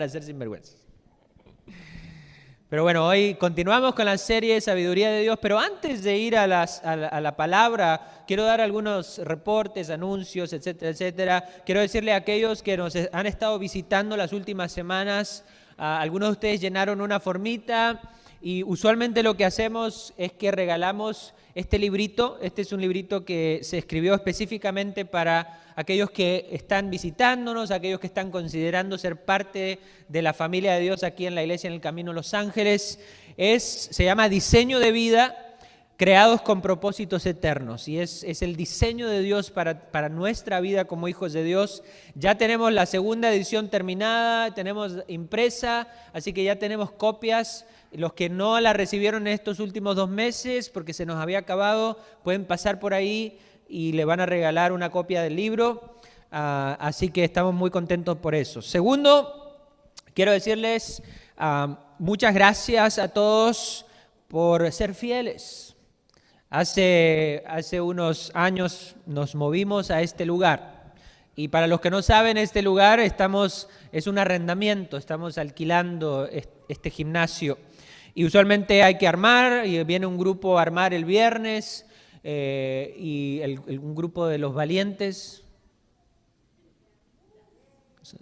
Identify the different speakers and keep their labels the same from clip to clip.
Speaker 1: para ser sinvergüenzas. Pero bueno, hoy continuamos con la serie de Sabiduría de Dios, pero antes de ir a, la, palabra, quiero dar algunos reportes, anuncios, etcétera, etcétera. Quiero decirle a aquellos que nos han estado visitando las últimas semanas, algunos de ustedes llenaron una formita y usualmente lo que hacemos es que regalamos este librito. Este es un librito que se escribió específicamente para aquellos que están visitándonos, aquellos que están considerando ser parte de la familia de Dios aquí en la iglesia en el Camino Los Ángeles. Es, se llama Diseño de Vida creados con propósitos eternos y es, es el diseño de Dios para, para, nuestra vida como hijos de Dios. Ya tenemos la segunda edición terminada, tenemos impresa, así que ya tenemos copias. Los que no la recibieron estos últimos dos meses porque se nos había acabado, pueden pasar por ahí y le van a regalar una copia del libro. Ah, así que estamos muy contentos por eso. Segundo, quiero decirles ah, muchas gracias a todos por ser fieles. Hace, hace unos años nos movimos a este lugar. Y para los que no saben, este lugar estamos, es un arrendamiento, estamos alquilando este gimnasio. Y usualmente hay que armar, y viene un grupo a armar el viernes, eh, y un grupo de los valientes.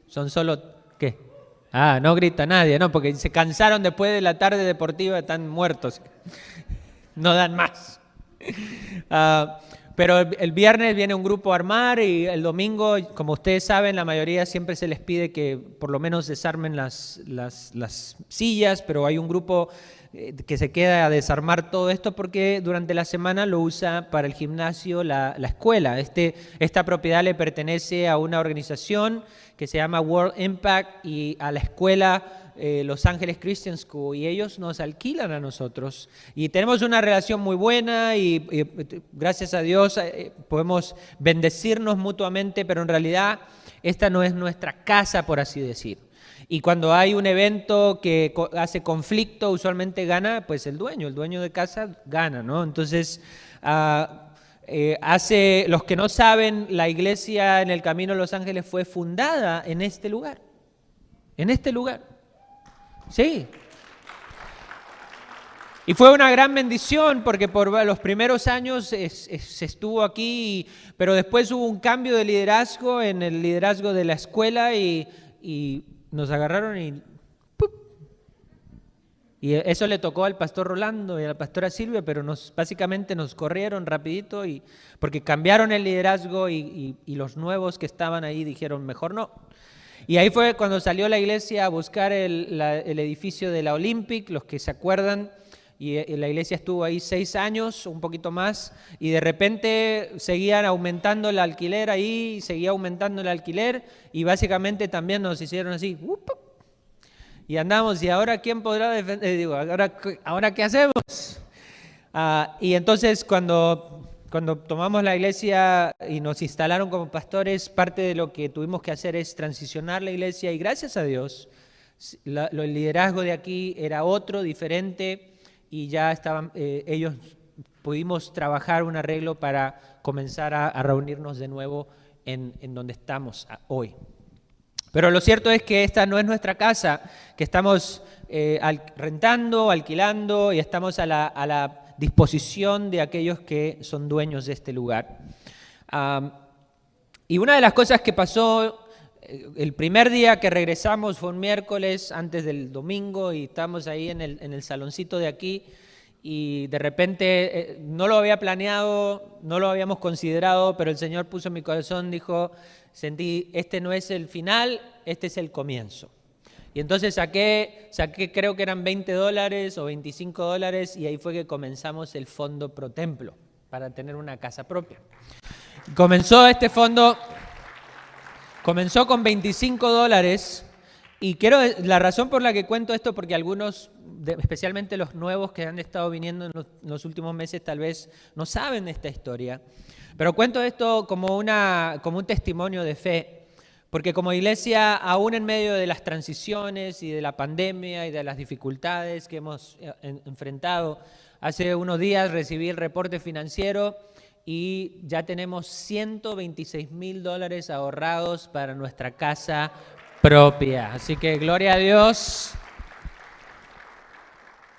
Speaker 1: Son solo, ¿qué? Ah, no grita nadie, no, porque se cansaron después de la tarde deportiva, están muertos. No dan más. Ah, pero el, viernes viene un grupo a armar y el domingo, como ustedes saben, la mayoría siempre se les pide que por lo menos desarmen las, las, sillas, pero hay un grupo eh, que se queda a desarmar todo esto porque durante la semana lo usa para el gimnasio la, la escuela. Este, esta propiedad le pertenece a una organización que se llama World Impact y a la escuela eh, Los Ángeles Christian School y ellos nos alquilan a nosotros. Y tenemos una relación muy buena y, gracias a Dios eh, podemos bendecirnos mutuamente, pero en realidad esta no es nuestra casa, por así decir. Y cuando hay un evento que hace conflicto, usualmente gana pues el dueño, el dueño de casa gana, ¿no? Entonces, ah, eh, hace, los que no saben, la iglesia en el Camino de Los Ángeles fue fundada en este lugar, en este lugar. Sí. Y fue una gran bendición porque por los primeros años se estuvo aquí, pero después hubo un cambio de liderazgo en el liderazgo de la escuela y, nos agarraron y... Y eso le tocó al pastor Rolando y a la pastora Silvia, pero nos, básicamente nos corrieron rapidito y, porque cambiaron el liderazgo y los nuevos que estaban ahí dijeron, mejor no. Y ahí fue cuando salió la iglesia a buscar el, edificio de la Olympic, los que se acuerdan, y eh, la iglesia estuvo ahí seis años, un poquito más, y de repente seguían aumentando el alquiler ahí, seguía aumentando el alquiler, y básicamente también nos hicieron así, y andamos, ¿y ahora quién podrá defender? Digo, ¿ahora, ahora qué hacemos? Ah, y entonces cuando cuando tomamos la iglesia y nos instalaron como pastores, parte de lo que tuvimos que hacer es transicionar la iglesia y gracias a Dios, el liderazgo de aquí era otro, diferente y ya estaban, eh, ellos pudimos trabajar un arreglo para comenzar a, reunirnos de nuevo en, donde estamos hoy. Pero lo cierto es que esta no es nuestra casa, que estamos eh, rentando, alquilando y estamos a la disposición de aquellos que son dueños de este lugar. y una de las cosas que pasó eh, el primer día que regresamos fue un miércoles antes del domingo y estamos ahí en el, en el saloncito de aquí y de repente eh, no lo había planeado, no lo habíamos considerado, pero el Señor puso en mi corazón, dijo, sentí, este no es el final, este es el comienzo. Y entonces saqué, saqué, creo que eran 20 dólares o 25 dólares y ahí fue que comenzamos el fondo pro templo para tener una casa propia. Comenzó este fondo, comenzó con 25 dólares y quiero, la razón por la que cuento esto, porque algunos, especialmente los nuevos que han estado viniendo en los, últimos meses, tal vez no saben esta historia, pero cuento esto como, una, como un testimonio de fe porque como iglesia, aún en medio de las transiciones y de la pandemia y de las dificultades que hemos eh, enfrentado, hace unos días recibí el reporte financiero y ya tenemos 126 mil dólares ahorrados para nuestra casa propia. Así que gloria a Dios.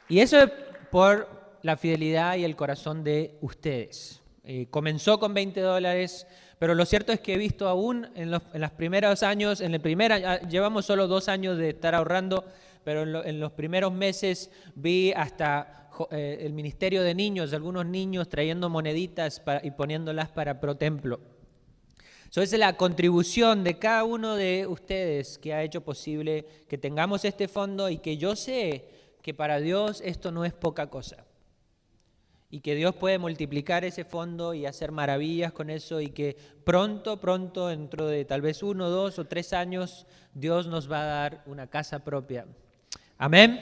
Speaker 1: Y eso es por la fidelidad y el corazón de ustedes. Eh, comenzó con 20 dólares, pero lo cierto es que he visto aún en los, primeros años, en el primer llevamos solo dos años de estar ahorrando, pero en, los primeros meses vi hasta eh, el Ministerio de Niños, algunos niños trayendo moneditas y poniéndolas para Pro Templo. esa es la contribución de cada uno de ustedes que ha hecho posible que tengamos este fondo y que yo sé que para Dios esto no es poca cosa y que Dios puede multiplicar ese fondo y hacer maravillas con eso y que pronto, pronto, dentro de tal vez uno, dos o tres años, Dios nos va a dar una casa propia. Amén.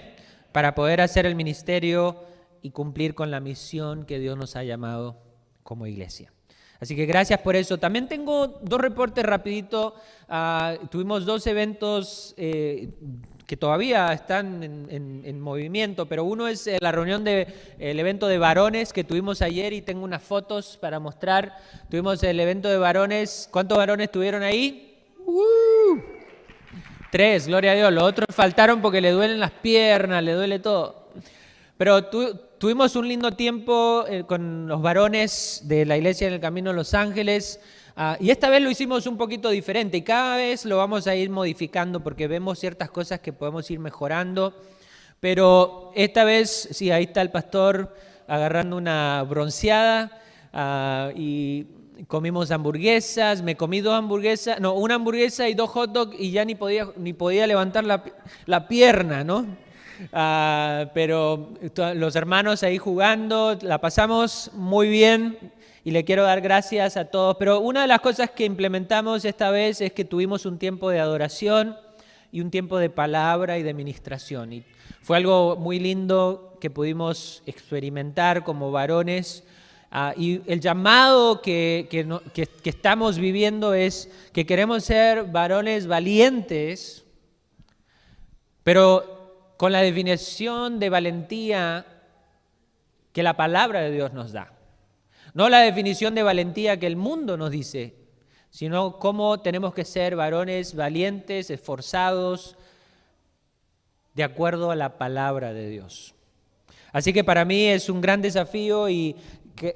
Speaker 1: Para poder hacer el ministerio y cumplir con la misión que Dios nos ha llamado como iglesia. Así que gracias por eso. También tengo dos reportes rapidito. Ah, tuvimos dos eventos eh, que todavía están en, movimiento, pero uno es eh, la reunión del evento de varones que tuvimos ayer y tengo unas fotos para mostrar. Tuvimos el evento de varones. ¿Cuántos varones tuvieron ahí? Uh, tres, gloria a Dios. Los otros faltaron porque le duelen las piernas, le duele todo. Pero tuvimos un lindo tiempo eh, con los varones de la iglesia en el Camino de Los Ángeles. Ah, y esta vez lo hicimos un poquito diferente y cada vez lo vamos a ir modificando porque vemos ciertas cosas que podemos ir mejorando. Pero esta vez, sí, ahí está el pastor agarrando una bronceada ah, y comimos hamburguesas, me comí dos hamburguesas, no, una hamburguesa y dos hot dogs y ya ni podía, ni podía levantar la, pierna, ¿no? Ah, pero los hermanos ahí jugando, la pasamos muy bien, y le quiero dar gracias a todos. Pero una de las cosas que implementamos esta vez es que tuvimos un tiempo de adoración y un tiempo de palabra y de ministración. Y fue algo muy lindo que pudimos experimentar como varones. Ah, y el llamado que, que, que estamos viviendo es que queremos ser varones valientes, pero con la definición de valentía que la palabra de Dios nos da. No la definición de valentía que el mundo nos dice, sino cómo tenemos que ser varones valientes, esforzados, de acuerdo a la palabra de Dios. Así que para mí es un gran desafío y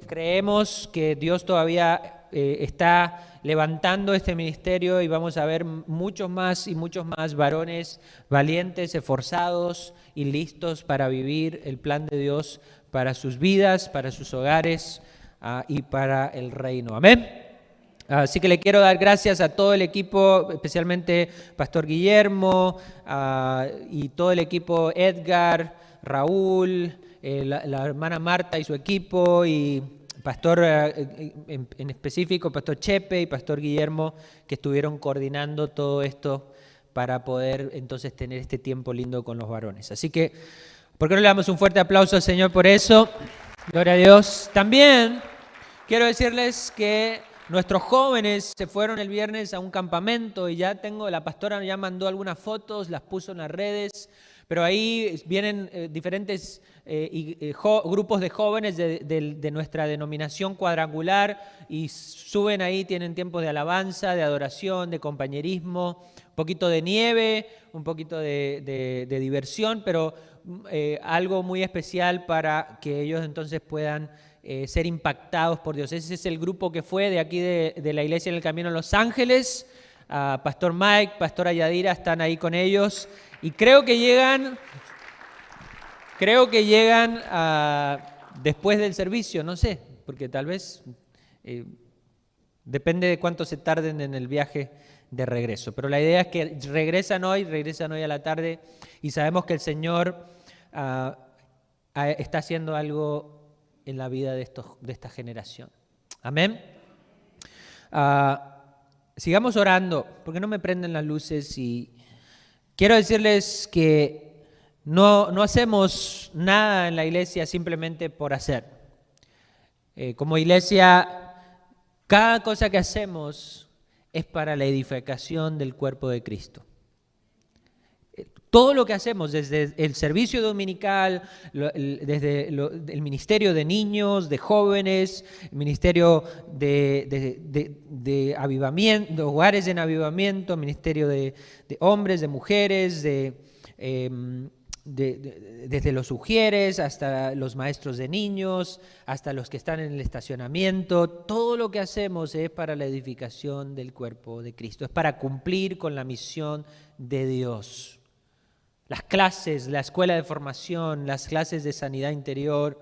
Speaker 1: creemos que Dios todavía eh, está levantando este ministerio y vamos a ver muchos más y muchos más varones valientes, esforzados y listos para vivir el plan de Dios para sus vidas, para sus hogares Ah, y para el reino. Amén. Así que le quiero dar gracias a todo el equipo, especialmente Pastor Guillermo ah, y todo el equipo Edgar, Raúl, eh, la, hermana Marta y su equipo y Pastor eh, en, en, específico, Pastor Chepe y Pastor Guillermo, que estuvieron coordinando todo esto para poder entonces tener este tiempo lindo con los varones. Así que, ¿por qué no le damos un fuerte aplauso al Señor por eso? Gloria a Dios. También Quiero decirles que nuestros jóvenes se fueron el viernes a un campamento y ya tengo, la pastora ya mandó algunas fotos, las puso en las redes, pero ahí vienen eh, diferentes eh, eh, grupos de jóvenes de, nuestra denominación cuadrangular y suben ahí, tienen tiempos de alabanza, de adoración, de compañerismo, un poquito de nieve, un poquito de, diversión, pero algo muy especial para que ellos entonces puedan eh, ser impactados por Dios. Ese es el grupo que fue de aquí de, la iglesia en el Camino a Los Ángeles. Pastor Mike, Pastor Ayadira están ahí con ellos. Y creo que llegan, creo que llegan después del servicio, no sé, porque tal vez eh, depende de cuánto se tarden en el viaje de regreso. Pero la idea es que regresan hoy, regresan hoy a la tarde y sabemos que el Señor ah, está haciendo algo en la vida de, estos, de esta generación. Amén. Ah, sigamos orando, porque no me prenden las luces y quiero decirles que no, no hacemos nada en la iglesia simplemente por hacer. Eh, como iglesia, cada cosa que hacemos es para la edificación del cuerpo de Cristo. Todo lo que hacemos, desde el servicio dominical, desde el ministerio de niños, de jóvenes, el ministerio de, avivamiento, hogares en avivamiento, ministerio de, hombres, de mujeres, em, desde los sugieres hasta los maestros de niños, hasta los que están en el estacionamiento, todo lo que hacemos es para la edificación del cuerpo de Cristo, es para cumplir con la misión de Dios las clases, la escuela de formación, las clases de sanidad interior,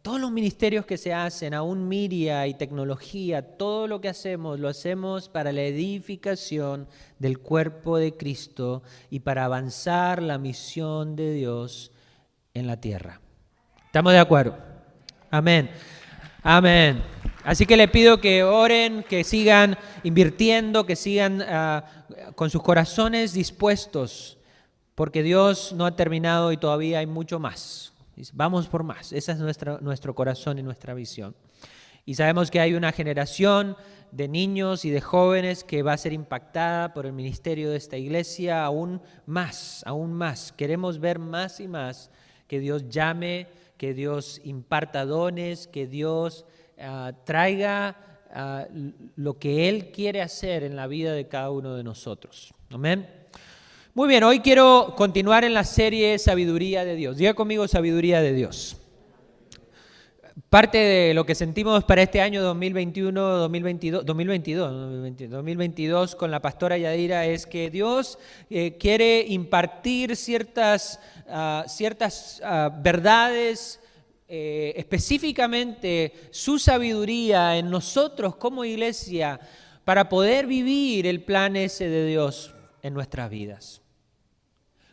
Speaker 1: todos los ministerios que se hacen, aún Miria y tecnología, todo lo que hacemos lo hacemos para la edificación del cuerpo de Cristo y para avanzar la misión de Dios en la tierra. ¿Estamos de acuerdo? Amén. Amén. Así que le pido que oren, que sigan invirtiendo, que sigan ah, con sus corazones dispuestos porque Dios no ha terminado y todavía hay mucho más. Vamos por más. Ese es nuestro, nuestro corazón y nuestra visión. Y sabemos que hay una generación de niños y de jóvenes que va a ser impactada por el ministerio de esta iglesia aún más, aún más. Queremos ver más y más que Dios llame, que Dios imparta dones, que Dios ah, traiga ah, lo que Él quiere hacer en la vida de cada uno de nosotros. Amén. Muy bien, hoy quiero continuar en la serie Sabiduría de Dios. Diga conmigo Sabiduría de Dios. Parte de lo que sentimos para este año 2021, 2022, 2022, 2022 con la pastora Yadira es que Dios eh, quiere impartir ciertas, ah, ciertas ah, verdades, eh, específicamente su sabiduría en nosotros como iglesia para poder vivir el plan ese de Dios en nuestras vidas.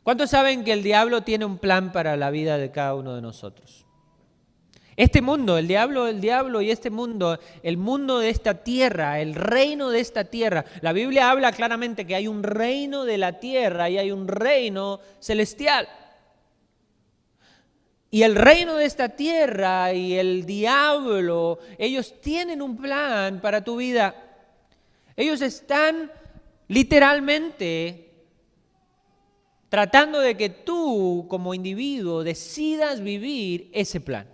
Speaker 1: ¿Cuántos saben que el diablo tiene un plan para la vida de cada uno de nosotros? Este mundo, el diablo, el diablo y este mundo, el mundo de esta tierra, el reino de esta tierra. La Biblia habla claramente que hay un reino de la tierra y hay un reino celestial. Y el reino de esta tierra y el diablo, ellos tienen un plan para tu vida. Ellos están literalmente tratando de que tú como individuo decidas vivir ese plan.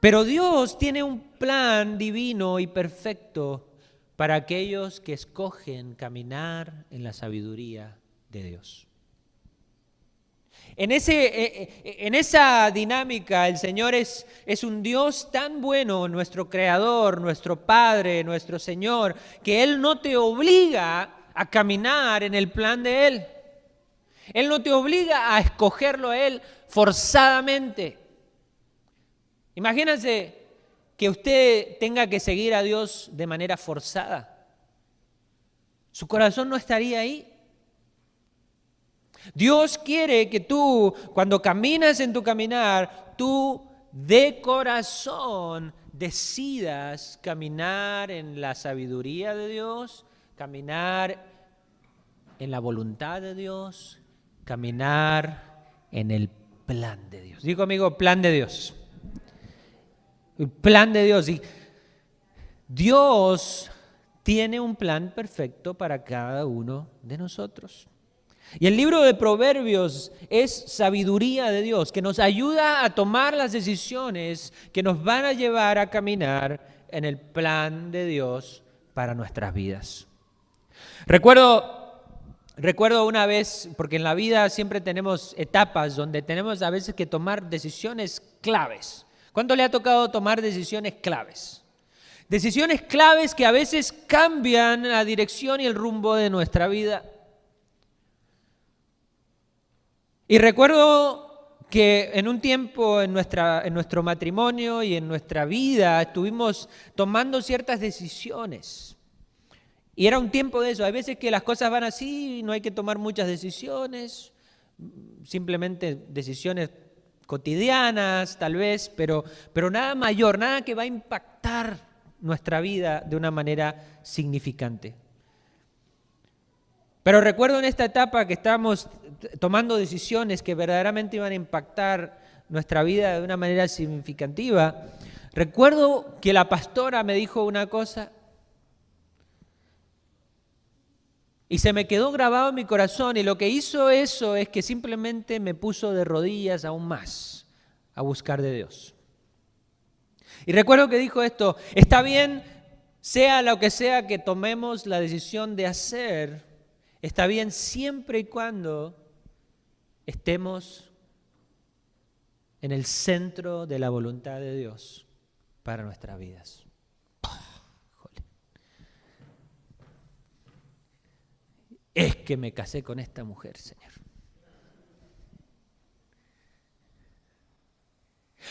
Speaker 1: Pero Dios tiene un plan divino y perfecto para aquellos que escogen caminar en la sabiduría de Dios. En, ese, eh, eh, en esa dinámica el Señor es, es un Dios tan bueno, nuestro Creador, nuestro Padre, nuestro Señor, que Él no te obliga a caminar en el plan de Él. Él no te obliga a escogerlo a Él forzadamente. Imagínense que usted tenga que seguir a Dios de manera forzada. Su corazón no estaría ahí. Dios quiere que tú, cuando caminas en tu caminar, tú de corazón decidas caminar en la sabiduría de Dios, caminar en la voluntad de Dios, caminar en el plan de Dios. Digo amigo, plan de Dios. Plan de Dios. Y Dios tiene un plan perfecto para cada uno de nosotros. Y el libro de Proverbios es sabiduría de Dios que nos ayuda a tomar las decisiones que nos van a llevar a caminar en el plan de Dios para nuestras vidas. Recuerdo Recuerdo una vez, porque en la vida siempre tenemos etapas donde tenemos a veces que tomar decisiones claves. ¿Cuánto le ha tocado tomar decisiones claves? Decisiones claves que a veces cambian la dirección y el rumbo de nuestra vida. Y recuerdo que en un tiempo en, nuestra, en nuestro matrimonio y en nuestra vida estuvimos tomando ciertas decisiones. Y era un tiempo de eso. Hay veces que las cosas van así no hay que tomar muchas decisiones, simplemente decisiones cotidianas tal vez, pero, pero nada mayor, nada que va a impactar nuestra vida de una manera significante. Pero recuerdo en esta etapa que estábamos tomando decisiones que verdaderamente iban a impactar nuestra vida de una manera significativa. Recuerdo que la pastora me dijo una cosa Y se me quedó grabado en mi corazón y lo que hizo eso es que simplemente me puso de rodillas aún más a buscar de Dios. Y recuerdo que dijo esto, está bien, sea lo que sea que tomemos la decisión de hacer, está bien siempre y cuando estemos en el centro de la voluntad de Dios para nuestras vidas. Es que me casé con esta mujer, Señor.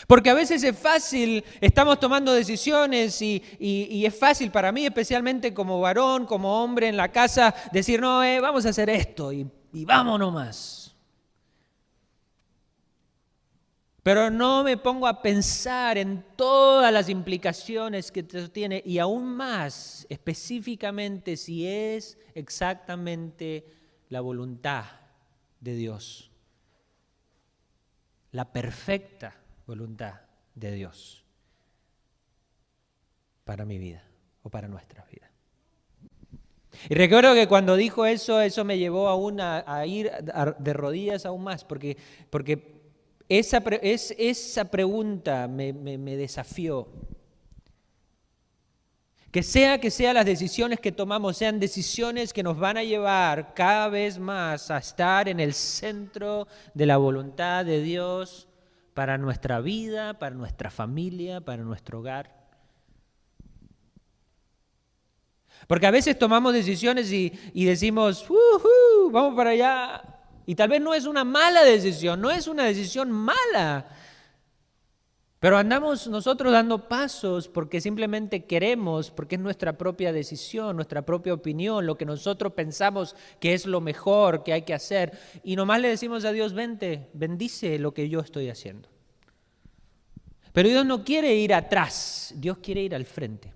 Speaker 1: Porque a veces es fácil, estamos tomando decisiones y, es fácil para mí, especialmente como varón, como hombre en la casa, decir, no, eh, vamos a hacer esto y, y vámonos más. Pero no me pongo a pensar en todas las implicaciones que esto tiene y aún más específicamente si es exactamente la voluntad de Dios, la perfecta voluntad de Dios para mi vida o para nuestra vida. Y recuerdo que cuando dijo eso, eso me llevó aún a, ir de rodillas aún más, porque, porque esa, es, esa pregunta me, desafió. Que sea que sean las decisiones que tomamos, sean decisiones que nos van a llevar cada vez más a estar en el centro de la voluntad de Dios para nuestra vida, para nuestra familia, para nuestro hogar. Porque a veces tomamos decisiones y, y decimos, vamos para allá, y tal vez no es una mala decisión, no es una decisión mala. Pero andamos nosotros dando pasos porque simplemente queremos, porque es nuestra propia decisión, nuestra propia opinión, lo que nosotros pensamos que es lo mejor que hay que hacer. Y nomás le decimos a Dios, vente, bendice lo que yo estoy haciendo. Pero Dios no quiere ir atrás, Dios quiere ir al frente.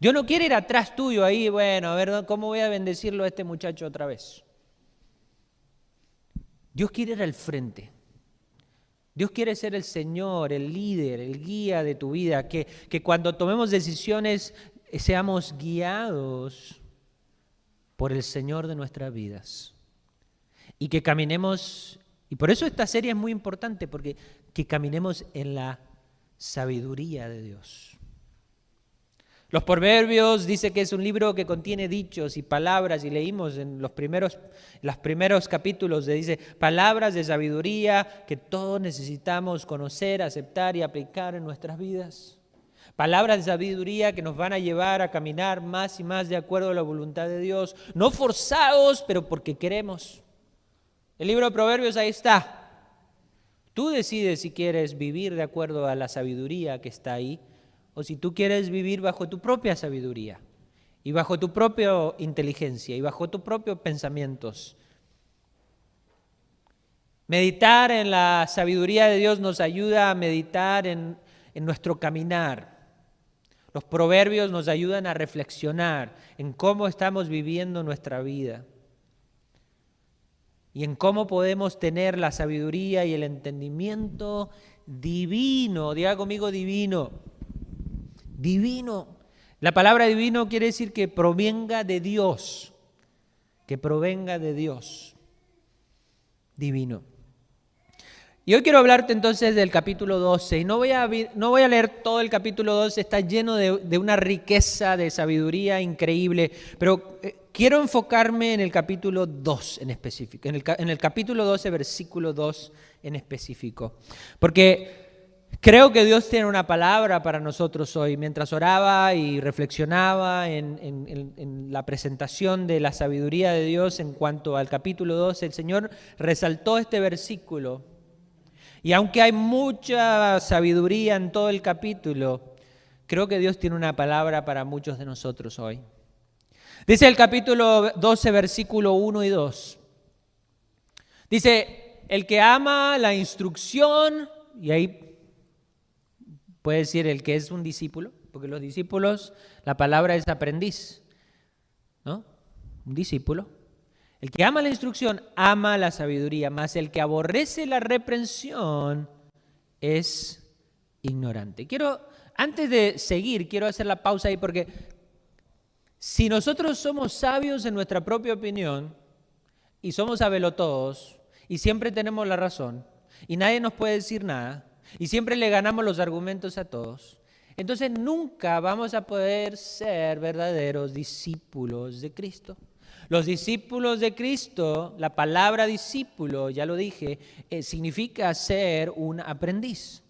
Speaker 1: Dios no quiere ir atrás tuyo ahí, bueno, a ver, ¿cómo voy a bendecirlo a este muchacho otra vez? Dios quiere ir al frente. Dios quiere ser el Señor, el líder, el guía de tu vida, que, que cuando tomemos decisiones eh, seamos guiados por el Señor de nuestras vidas. Y que caminemos, y por eso esta serie es muy importante, porque que caminemos en la sabiduría de Dios. Los Proverbios dice que es un libro que contiene dichos y palabras y leímos en los primeros, los primeros capítulos, de dice palabras de sabiduría que todos necesitamos conocer, aceptar y aplicar en nuestras vidas. Palabras de sabiduría que nos van a llevar a caminar más y más de acuerdo a la voluntad de Dios, no forzados, pero porque queremos. El libro de Proverbios ahí está. Tú decides si quieres vivir de acuerdo a la sabiduría que está ahí o si tú quieres vivir bajo tu propia sabiduría y bajo tu propia inteligencia y bajo tus propios pensamientos. Meditar en la sabiduría de Dios nos ayuda a meditar en, en nuestro caminar. Los proverbios nos ayudan a reflexionar en cómo estamos viviendo nuestra vida y en cómo podemos tener la sabiduría y el entendimiento divino, diga conmigo divino, divino. La palabra divino quiere decir que provenga de Dios, que provenga de Dios, divino. Y hoy quiero hablarte entonces del capítulo 12, y no voy a, no voy a leer todo el capítulo 12, está lleno de, una riqueza de sabiduría increíble, pero eh, quiero enfocarme en el capítulo 2 en específico, en el, en el capítulo 12, versículo 2 en específico, porque Creo que Dios tiene una palabra para nosotros hoy. Mientras oraba y reflexionaba en, la presentación de la sabiduría de Dios en cuanto al capítulo 12, el Señor resaltó este versículo. Y aunque hay mucha sabiduría en todo el capítulo, creo que Dios tiene una palabra para muchos de nosotros hoy. Dice el capítulo 12, versículo 1 y 2. Dice, el que ama la instrucción, y ahí Puede decir el que es un discípulo, porque los discípulos, la palabra es aprendiz, ¿no? Un discípulo. El que ama la instrucción ama la sabiduría, más el que aborrece la reprensión es ignorante. Quiero, antes de seguir, quiero hacer la pausa ahí porque Si nosotros somos sabios en nuestra propia opinión y somos todos y siempre tenemos la razón y nadie nos puede decir nada y siempre le ganamos los argumentos a todos, entonces nunca vamos a poder ser verdaderos discípulos de Cristo. Los discípulos de Cristo, la palabra discípulo, ya lo dije, eh, significa ser un aprendiz.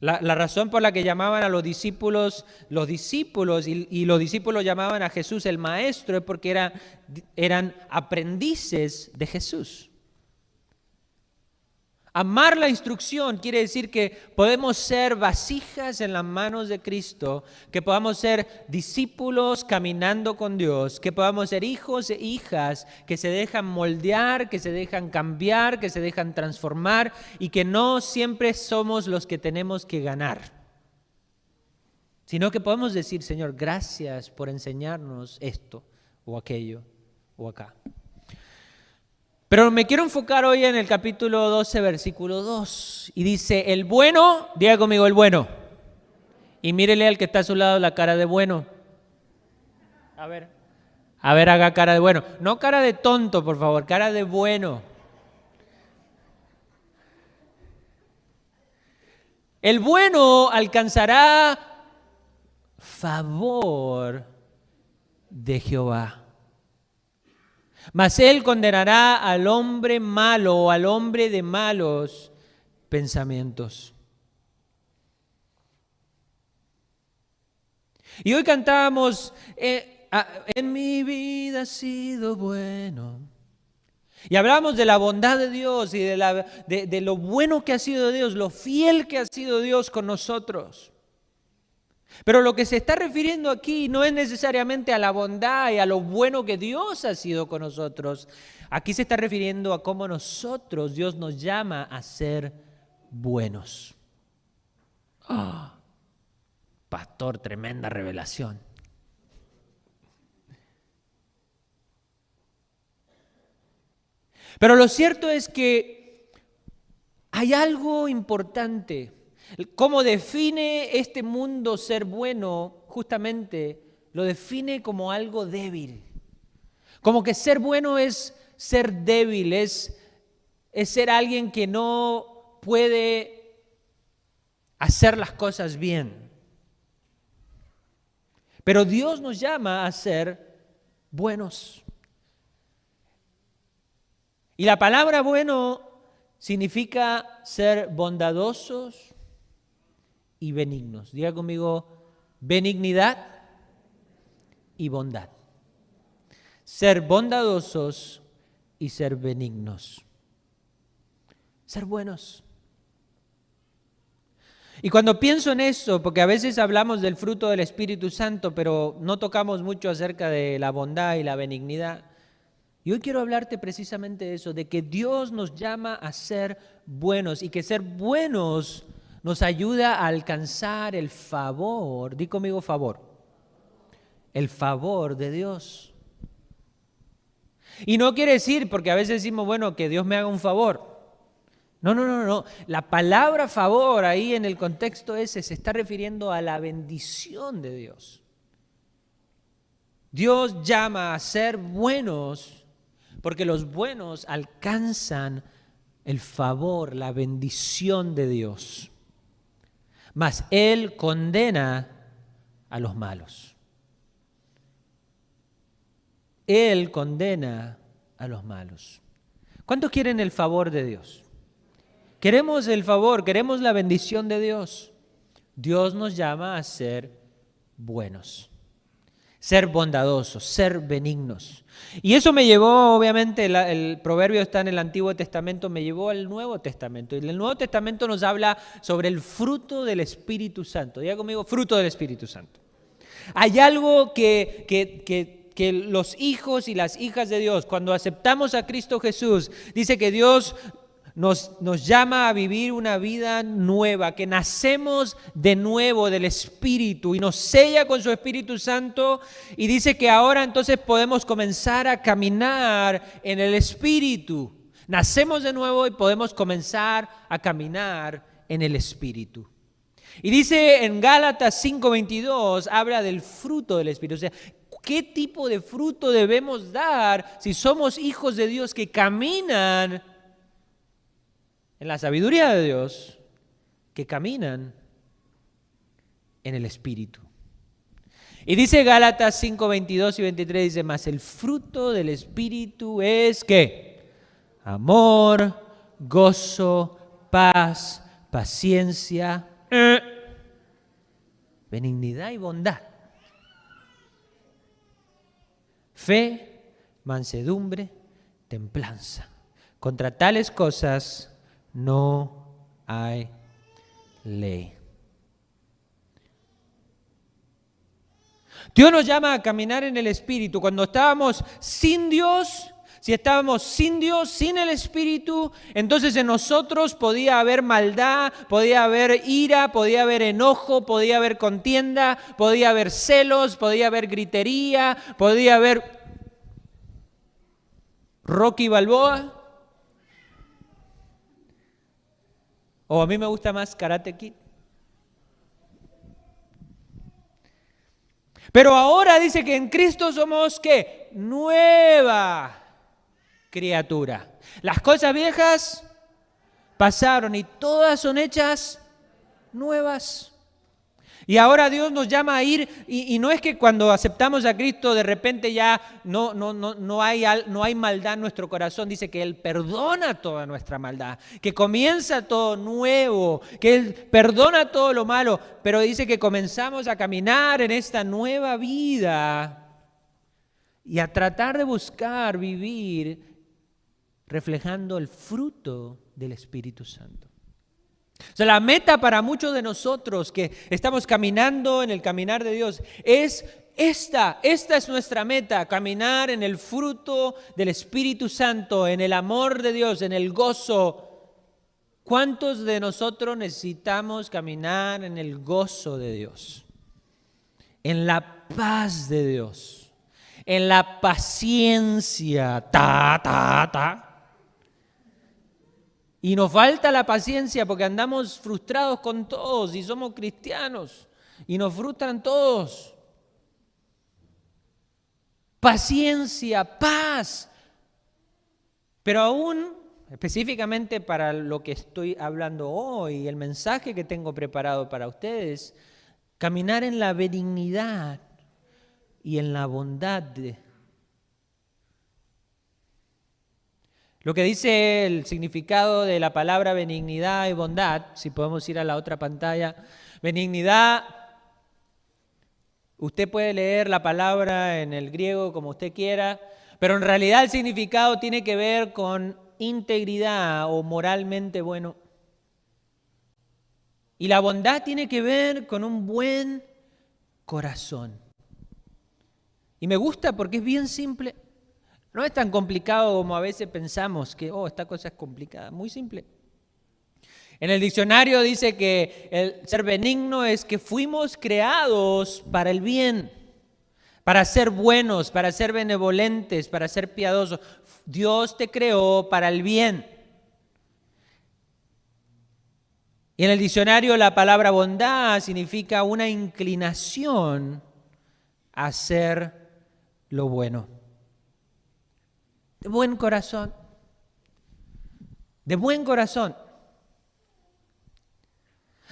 Speaker 1: La, razón por la que llamaban a los discípulos los discípulos y, los discípulos llamaban a Jesús el maestro es porque eran aprendices de Jesús. Amar la instrucción quiere decir que podemos ser vasijas en las manos de Cristo, que podamos ser discípulos caminando con Dios, que podamos ser hijos e hijas que se dejan moldear, que se dejan cambiar, que se dejan transformar y que no siempre somos los que tenemos que ganar, sino que podemos decir, Señor, gracias por enseñarnos esto o aquello o acá. Pero me quiero enfocar hoy en el capítulo 12, versículo 2. Y dice, el bueno, diga conmigo el bueno. Y mírele al que está a su lado la cara de bueno. A ver. A ver, haga cara de bueno. No cara de tonto, por favor, cara de bueno. El bueno alcanzará favor de Jehová. Mas él condenará al hombre malo o al hombre de malos pensamientos. Y hoy cantábamos, eh, en mi vida ha sido bueno. Y hablamos de la bondad de Dios y de, de lo bueno que ha sido Dios, lo fiel que ha sido Dios con nosotros. Pero lo que se está refiriendo aquí no es necesariamente a la bondad y a lo bueno que Dios ha sido con nosotros. Aquí se está refiriendo a cómo nosotros, Dios nos llama a ser buenos. Ah, pastor, tremenda revelación. Pero lo cierto es que hay algo importante ¿Cómo define este mundo ser bueno? Justamente lo define como algo débil. Como que ser bueno es ser débil, es, es ser alguien que no puede hacer las cosas bien. Pero Dios nos llama a ser buenos. Y la palabra bueno significa ser bondadosos, y benignos. Diga conmigo, benignidad y bondad. Ser bondadosos y ser benignos. Ser buenos. Y cuando pienso en eso, porque a veces hablamos del fruto del Espíritu Santo, pero no tocamos mucho acerca de la bondad y la benignidad, y hoy quiero hablarte precisamente de eso, de que Dios nos llama a ser buenos y que ser buenos nos ayuda a alcanzar el favor, di conmigo favor, el favor de Dios. Y no quiere decir, porque a veces decimos, bueno, que Dios me haga un favor. No, no, no, no. La palabra favor ahí en el contexto ese se está refiriendo a la bendición de Dios. Dios llama a ser buenos porque los buenos alcanzan el favor, la bendición de Dios mas Él condena a los malos. Él condena a los malos. ¿Cuántos quieren el favor de Dios? Queremos el favor, queremos la bendición de Dios. Dios nos llama a ser buenos ser bondadosos, ser benignos. Y eso me llevó, obviamente, el, proverbio está en el Antiguo Testamento, me llevó al Nuevo Testamento. Y el Nuevo Testamento nos habla sobre el fruto del Espíritu Santo. Diga conmigo, fruto del Espíritu Santo. Hay algo que, que, que los hijos y las hijas de Dios, cuando aceptamos a Cristo Jesús, dice que Dios nos, llama a vivir una vida nueva, que nacemos de nuevo del Espíritu y nos sella con su Espíritu Santo y dice que ahora entonces podemos comenzar a caminar en el Espíritu. Nacemos de nuevo y podemos comenzar a caminar en el Espíritu. Y dice en Gálatas 5:22, habla del fruto del Espíritu. O sea, ¿Qué tipo de fruto debemos dar si somos hijos de Dios que caminan en la sabiduría de Dios, que caminan en el Espíritu? Y dice Gálatas 5, 22 y 23, dice más, el fruto del Espíritu es que amor, gozo, paz, paciencia, eh, benignidad y bondad fe, mansedumbre, templanza. Contra tales cosas no hay ley. Dios nos llama a caminar en el Espíritu. Cuando estábamos sin Dios, si estábamos sin Dios, sin el Espíritu, entonces en nosotros podía haber maldad, podía haber ira, podía haber enojo, podía haber contienda, podía haber celos, podía haber gritería, podía haber Rocky Balboa. O a mí me gusta más Karate Kid. Pero ahora dice que en Cristo somos qué? Nueva criatura. Las cosas viejas pasaron y todas son hechas nuevas. Y ahora Dios nos llama a ir, y, no es que cuando aceptamos a Cristo de repente ya no, no, no, no, hay, no hay maldad en nuestro corazón, dice que Él perdona toda nuestra maldad, que comienza todo nuevo, que Él perdona todo lo malo, pero dice que comenzamos a caminar en esta nueva vida y a tratar de buscar vivir reflejando el fruto del Espíritu Santo. O sea, la meta para muchos de nosotros que estamos caminando en el caminar de Dios es esta, esta es nuestra meta, caminar en el fruto del Espíritu Santo, en el amor de Dios, en el gozo. ¿Cuántos de nosotros necesitamos caminar en el gozo de Dios? En la paz de Dios, en la paciencia, ta, ta, ta y nos falta la paciencia porque andamos frustrados con todos y somos cristianos y nos frustran todos. Paciencia, paz. Pero aún, específicamente para lo que estoy hablando hoy, el mensaje que tengo preparado para ustedes, caminar en la benignidad y en la bondad de Lo que dice el significado de la palabra benignidad y bondad, si podemos ir a la otra pantalla, benignidad, usted puede leer la palabra en el griego como usted quiera, pero en realidad el significado tiene que ver con integridad o moralmente bueno. Y la bondad tiene que ver con un buen corazón. Y me gusta porque es bien simple. No es tan complicado como a veces pensamos que, oh, esta cosa es complicada. Muy simple. En el diccionario dice que el ser benigno es que fuimos creados para el bien, para ser buenos, para ser benevolentes, para ser piadosos. Dios te creó para el bien. Y en el diccionario la palabra bondad significa una inclinación a hacer lo bueno de buen corazón, de buen corazón.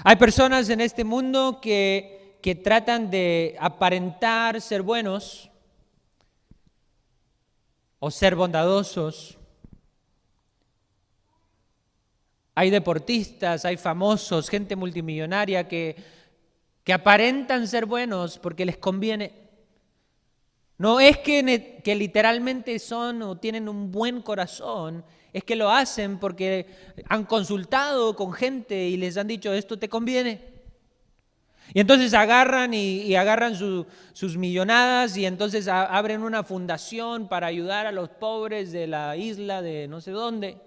Speaker 1: Hay personas en este mundo que, que tratan de aparentar ser buenos o ser bondadosos. Hay deportistas, hay famosos, gente multimillonaria que, que aparentan ser buenos porque les conviene. No es que, que, literalmente son o tienen un buen corazón, es que lo hacen porque han consultado con gente y les han dicho, esto te conviene. Y entonces agarran y, agarran sus millonadas y entonces abren una fundación para ayudar a los pobres de la isla de no sé dónde.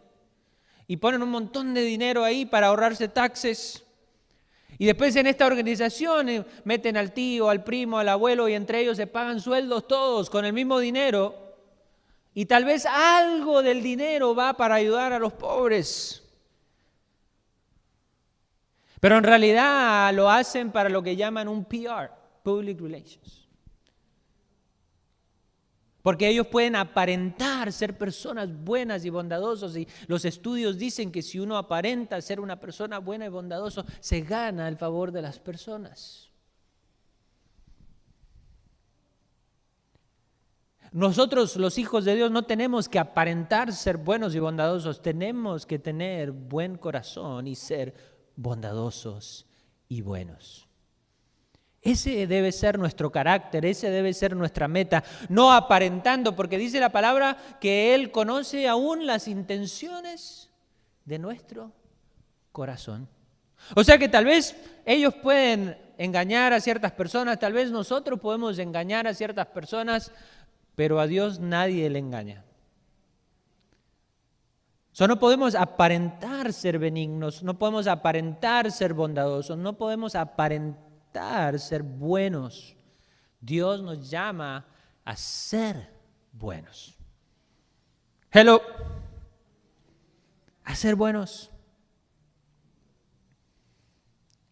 Speaker 1: Y ponen un montón de dinero ahí para ahorrarse taxes. Y después en esta organización eh, meten al tío, al primo, al abuelo y entre ellos se pagan sueldos todos con el mismo dinero. Y tal vez algo del dinero va para ayudar a los pobres. Pero en realidad lo hacen para lo que llaman un PR, Public Relations. Porque ellos pueden aparentar ser personas buenas y bondadosos y los estudios dicen que si uno aparenta ser una persona buena y bondadoso, se gana el favor de las personas. Nosotros los hijos de Dios no tenemos que aparentar ser buenos y bondadosos, tenemos que tener buen corazón y ser bondadosos y buenos. Ese debe ser nuestro carácter, ese debe ser nuestra meta, no aparentando, porque dice la palabra que Él conoce aún las intenciones de nuestro corazón. O sea que tal vez ellos pueden engañar a ciertas personas, tal vez nosotros podemos engañar a ciertas personas, pero a Dios nadie le engaña. So, no podemos aparentar ser benignos, no podemos aparentar ser bondadosos, no podemos aparentar ser buenos. Dios nos llama a ser buenos. Hello. A ser buenos.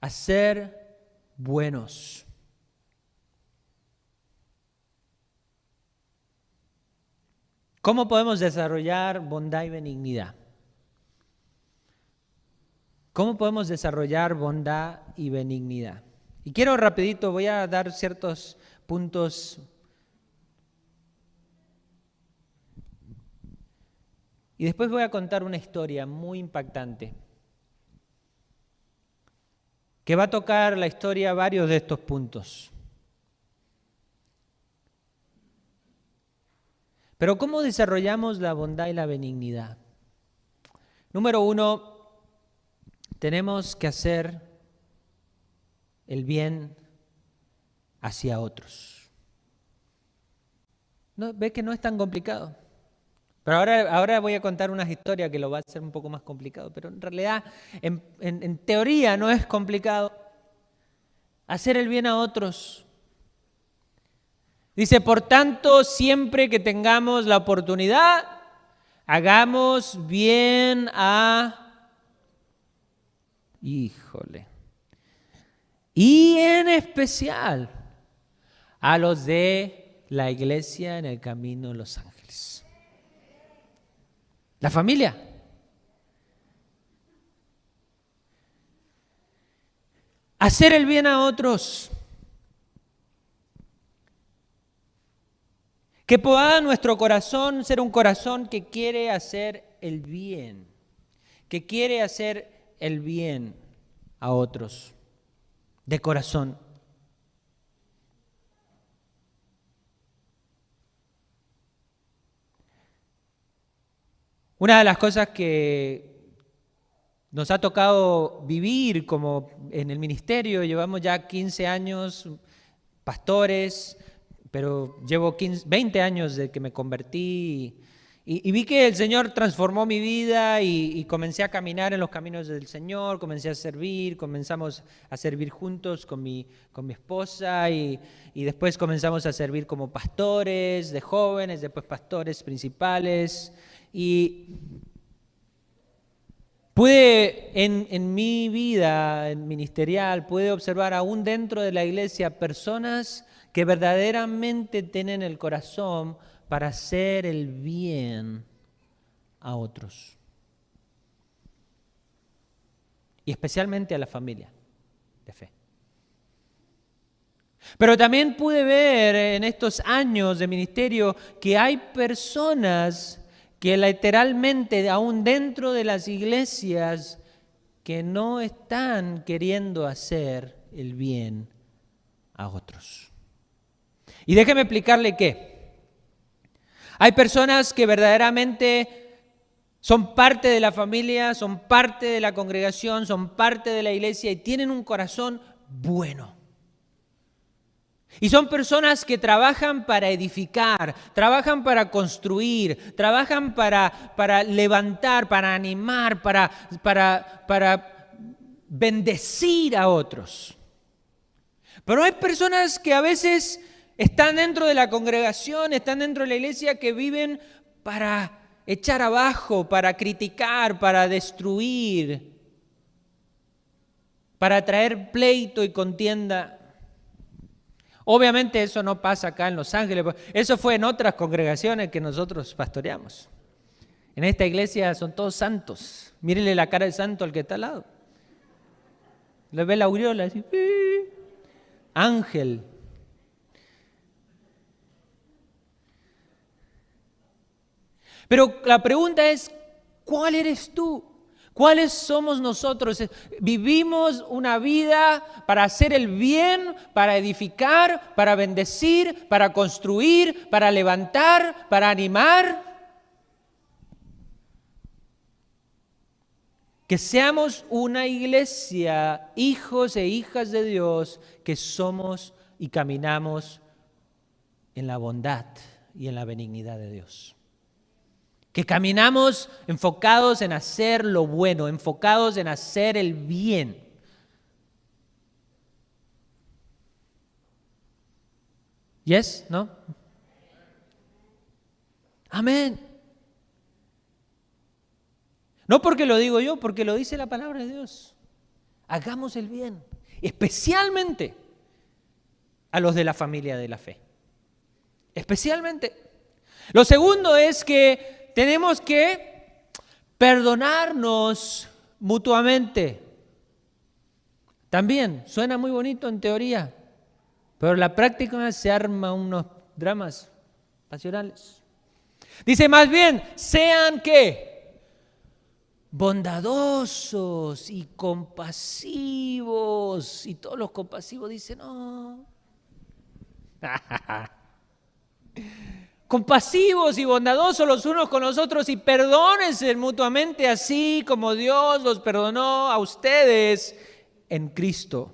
Speaker 1: A ser buenos. ¿Cómo podemos desarrollar bondad y benignidad? ¿Cómo podemos desarrollar bondad y benignidad? Y quiero rapidito, voy a dar ciertos puntos y después voy a contar una historia muy impactante que va a tocar la historia varios de estos puntos. Pero ¿cómo desarrollamos la bondad y la benignidad? Número uno, tenemos que hacer el bien hacia otros. ¿No? ¿Ve que no es tan complicado? Pero ahora, ahora voy a contar una historia que lo va a hacer un poco más complicado, pero en realidad, en teoría no es complicado. Hacer el bien a otros Dice, por tanto, siempre que tengamos la oportunidad, hagamos bien a... Híjole. Y en especial a los de la iglesia en el camino de Los Ángeles. La familia. Hacer el bien a otros. Que pueda nuestro corazón ser un corazón que quiere hacer el bien, que quiere hacer el bien a otros, de corazón. Una de las cosas que nos ha tocado vivir como en el ministerio, llevamos ya 15 años, pastores, pero llevo 20 años de que me convertí y, vi que el Señor transformó mi vida y, comencé a caminar en los caminos del Señor, comencé a servir, comenzamos a servir juntos con mi, con mi esposa y, después comenzamos a servir como pastores de jóvenes, después pastores principales. Y pude en, en mi vida ministerial, pude observar aún dentro de la iglesia personas que verdaderamente tienen el corazón para hacer el bien a otros. Y especialmente a la familia de fe. Pero también pude ver en estos años de ministerio que hay personas que literalmente, aún dentro de las iglesias, que no están queriendo hacer el bien a otros. Y déjeme explicarle qué. Hay personas que verdaderamente son parte de la familia, son parte de la congregación, son parte de la iglesia y tienen un corazón bueno. Y son personas que trabajan para edificar, trabajan para construir, trabajan para, para levantar, para animar, para, para, para bendecir a otros. Pero hay personas que a veces están dentro de la congregación, están dentro de la iglesia que viven para echar abajo, para criticar, para destruir, para traer pleito y contienda. Obviamente eso no pasa acá en Los Ángeles, eso fue en otras congregaciones que nosotros pastoreamos. En esta iglesia son todos santos. Mírenle la cara de santo al que está al lado. Le ve la aureola así, ángel. Pero la pregunta es, ¿cuál eres tú? ¿Cuáles somos nosotros? Vivimos una vida para hacer el bien, para edificar, para bendecir, para construir, para levantar, para animar. Que seamos una iglesia, hijos e hijas de Dios, que somos y caminamos en la bondad y en la benignidad de Dios que caminamos enfocados en hacer lo bueno, enfocados en hacer el bien. ¿Yes? ¿No? Amén. No porque lo digo yo, porque lo dice la palabra de Dios. Hagamos el bien, especialmente a los de la familia de la fe. Especialmente. Lo segundo es que tenemos que perdonarnos mutuamente. También suena muy bonito en teoría, pero en la práctica se arma unos dramas pasionales. Dice más bien, sean que bondadosos y compasivos. Y todos los compasivos dicen, no. compasivos y bondadosos los unos con los otros y perdónense mutuamente así como Dios los perdonó a ustedes en Cristo.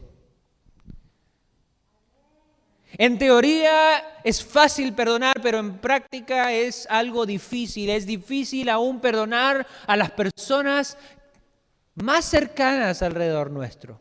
Speaker 1: En teoría es fácil perdonar, pero en práctica es algo difícil. Es difícil aún perdonar a las personas más cercanas alrededor nuestro.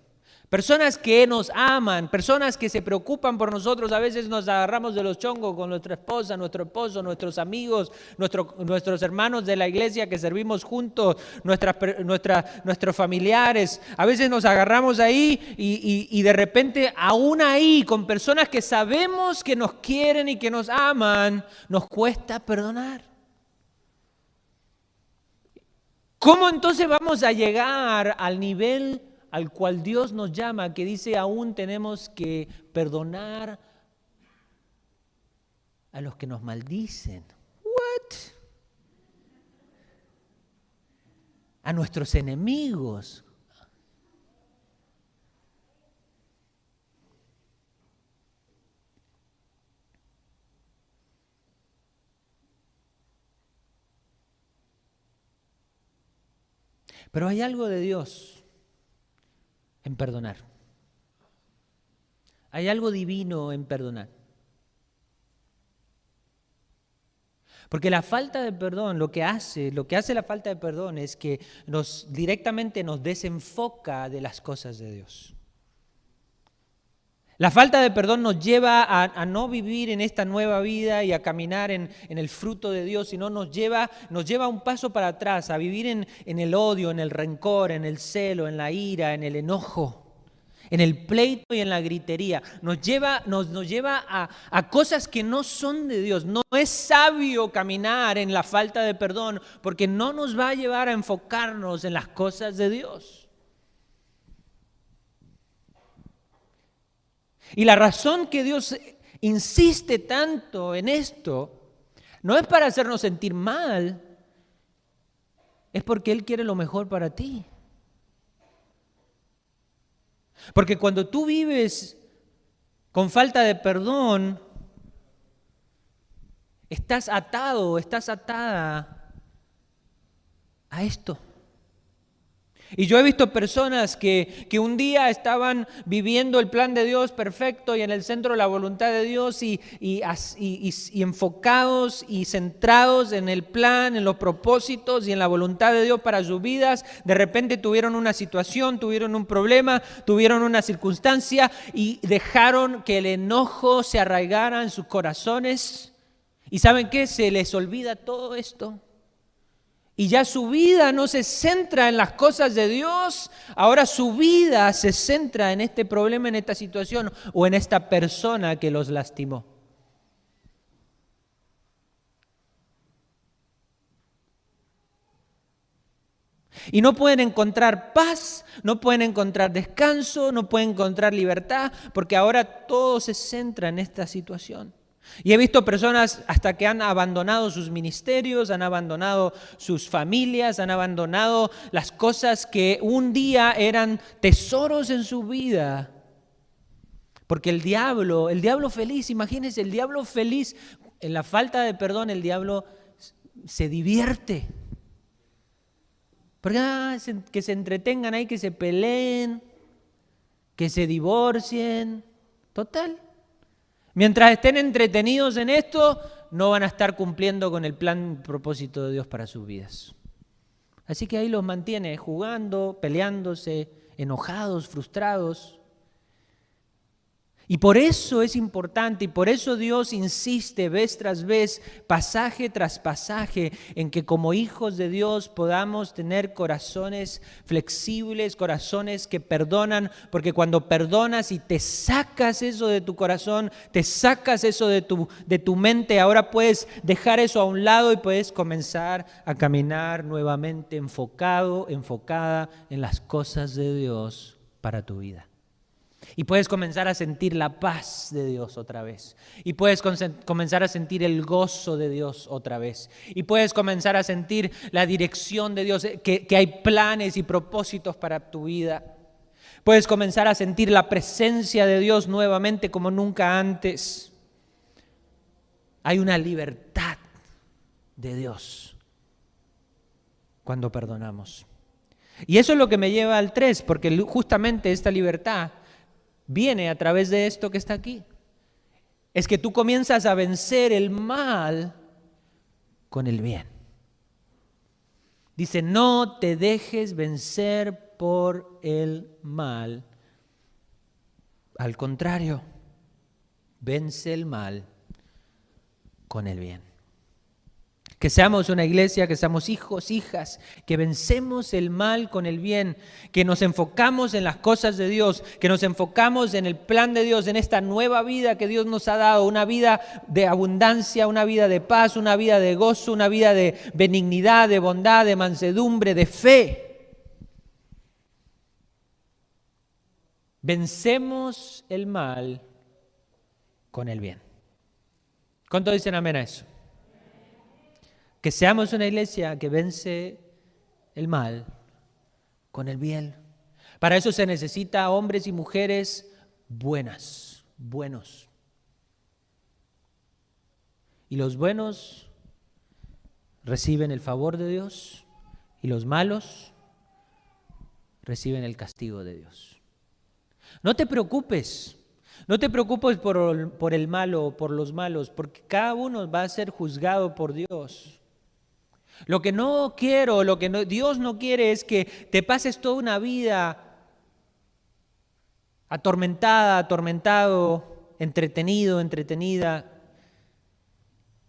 Speaker 1: Personas que nos aman, personas que se preocupan por nosotros. A veces nos agarramos de los chongos con nuestra esposa, nuestro esposo, nuestros amigos, nuestros hermanos de la iglesia que servimos juntos, nuestros familiares. A veces nos agarramos ahí y, y de repente aún ahí, con personas que sabemos que nos quieren y que nos aman, nos cuesta perdonar. ¿Cómo entonces vamos a llegar al nivel al cual Dios nos llama, que dice aún tenemos que perdonar a los que nos maldicen. What? A nuestros enemigos. Pero hay algo de Dios en perdonar. Hay algo divino en perdonar. Porque la falta de perdón, lo que hace, lo que hace la falta de perdón es que nos directamente nos desenfoca de las cosas de Dios. La falta de perdón nos lleva a, no vivir en esta nueva vida y a caminar en, el fruto de Dios, sino nos lleva, nos lleva un paso para atrás, a vivir en, el odio, en el rencor, en el celo, en la ira, en el enojo, en el pleito y en la gritería. Nos lleva, nos, lleva a cosas que no son de Dios. No es sabio caminar en la falta de perdón porque no nos va a llevar a enfocarnos en las cosas de Dios. Y la razón que Dios insiste tanto en esto no es para hacernos sentir mal, es porque Él quiere lo mejor para ti. Porque cuando tú vives con falta de perdón, estás atado, estás atada a esto. Y yo he visto personas que, un día estaban viviendo el plan de Dios perfecto y en el centro de la voluntad de Dios y, y, enfocados y centrados en el plan, en los propósitos y en la voluntad de Dios para sus vidas. De repente tuvieron una situación, tuvieron un problema, tuvieron una circunstancia y dejaron que el enojo se arraigara en sus corazones. ¿Y saben qué? Se les olvida todo esto Y ya su vida no se centra en las cosas de Dios, ahora su vida se centra en este problema, en esta situación o en esta persona que los lastimó. Y no pueden encontrar paz, no pueden encontrar descanso, no pueden encontrar libertad, porque ahora todo se centra en esta situación. Y he visto personas hasta que han abandonado sus ministerios, han abandonado sus familias, han abandonado las cosas que un día eran tesoros en su vida. Porque el diablo, el diablo feliz, imagínense, el diablo feliz, en la falta de perdón, el diablo se divierte. Porque ah, que se entretengan ahí, que se peleen, que se divorcien. Total. Mientras estén entretenidos en esto, no van a estar cumpliendo con el plan propósito de Dios para sus vidas. Así que ahí los mantiene jugando, peleándose, enojados, frustrados. Y por eso es importante y por eso Dios insiste vez tras vez, pasaje tras pasaje, en que como hijos de Dios podamos tener corazones flexibles, corazones que perdonan, porque cuando perdonas y te sacas eso de tu corazón, te sacas eso de tu, de tu mente, ahora puedes dejar eso a un lado y puedes comenzar a caminar nuevamente enfocado, enfocada en las cosas de Dios para tu vida. Y puedes comenzar a sentir la paz de Dios otra vez. Y puedes comenzar a sentir el gozo de Dios otra vez. Y puedes comenzar a sentir la dirección de Dios, que, que hay planes y propósitos para tu vida. Puedes comenzar a sentir la presencia de Dios nuevamente como nunca antes. Hay una libertad de Dios cuando perdonamos. Y eso es lo que me lleva al 3, porque justamente esta libertad viene a través de esto que está aquí. Es que tú comienzas a vencer el mal con el bien. Dice, no te dejes vencer por el mal. Al contrario, vence el mal con el bien. Que seamos una iglesia, que seamos hijos, hijas, que vencemos el mal con el bien, que nos enfocamos en las cosas de Dios, que nos enfocamos en el plan de Dios, en esta nueva vida que Dios nos ha dado, una vida de abundancia, una vida de paz, una vida de gozo, una vida de benignidad, de bondad, de mansedumbre, de fe. Vencemos el mal con el bien. ¿Cuánto dicen amén a eso? Que seamos una iglesia que vence el mal con el bien. Para eso se necesita hombres y mujeres buenas, buenos. Y los buenos reciben el favor de Dios y los malos reciben el castigo de Dios. No te preocupes, no te preocupes por, por el malo o por los malos, porque cada uno va a ser juzgado por Dios. Lo que no quiero, lo que Dios no quiere es que te pases toda una vida atormentada, atormentado, entretenido, entretenida,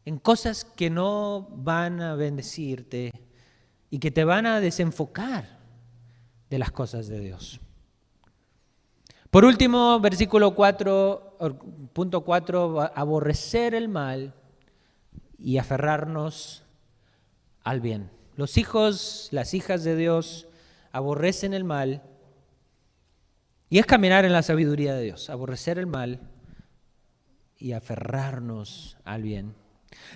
Speaker 1: en cosas que no van a bendecirte y que te van a desenfocar de las cosas de Dios. Por último, versículo 4, punto 4, aborrecer el mal y aferrarnos al bien. Los hijos, las hijas de Dios aborrecen el mal y es caminar en la sabiduría de Dios, aborrecer el mal y aferrarnos al bien.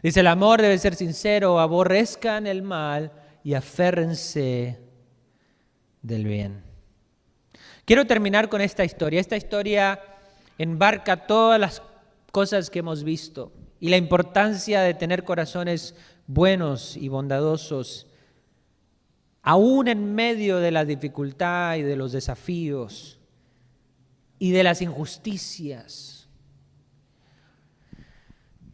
Speaker 1: Dice, el amor debe ser sincero, aborrezcan el mal y aférrense del bien. Quiero terminar con esta historia. Esta historia embarca todas las cosas que hemos visto y la importancia de tener corazones buenos y bondadosos, aún en medio de la dificultad y de los desafíos y de las injusticias.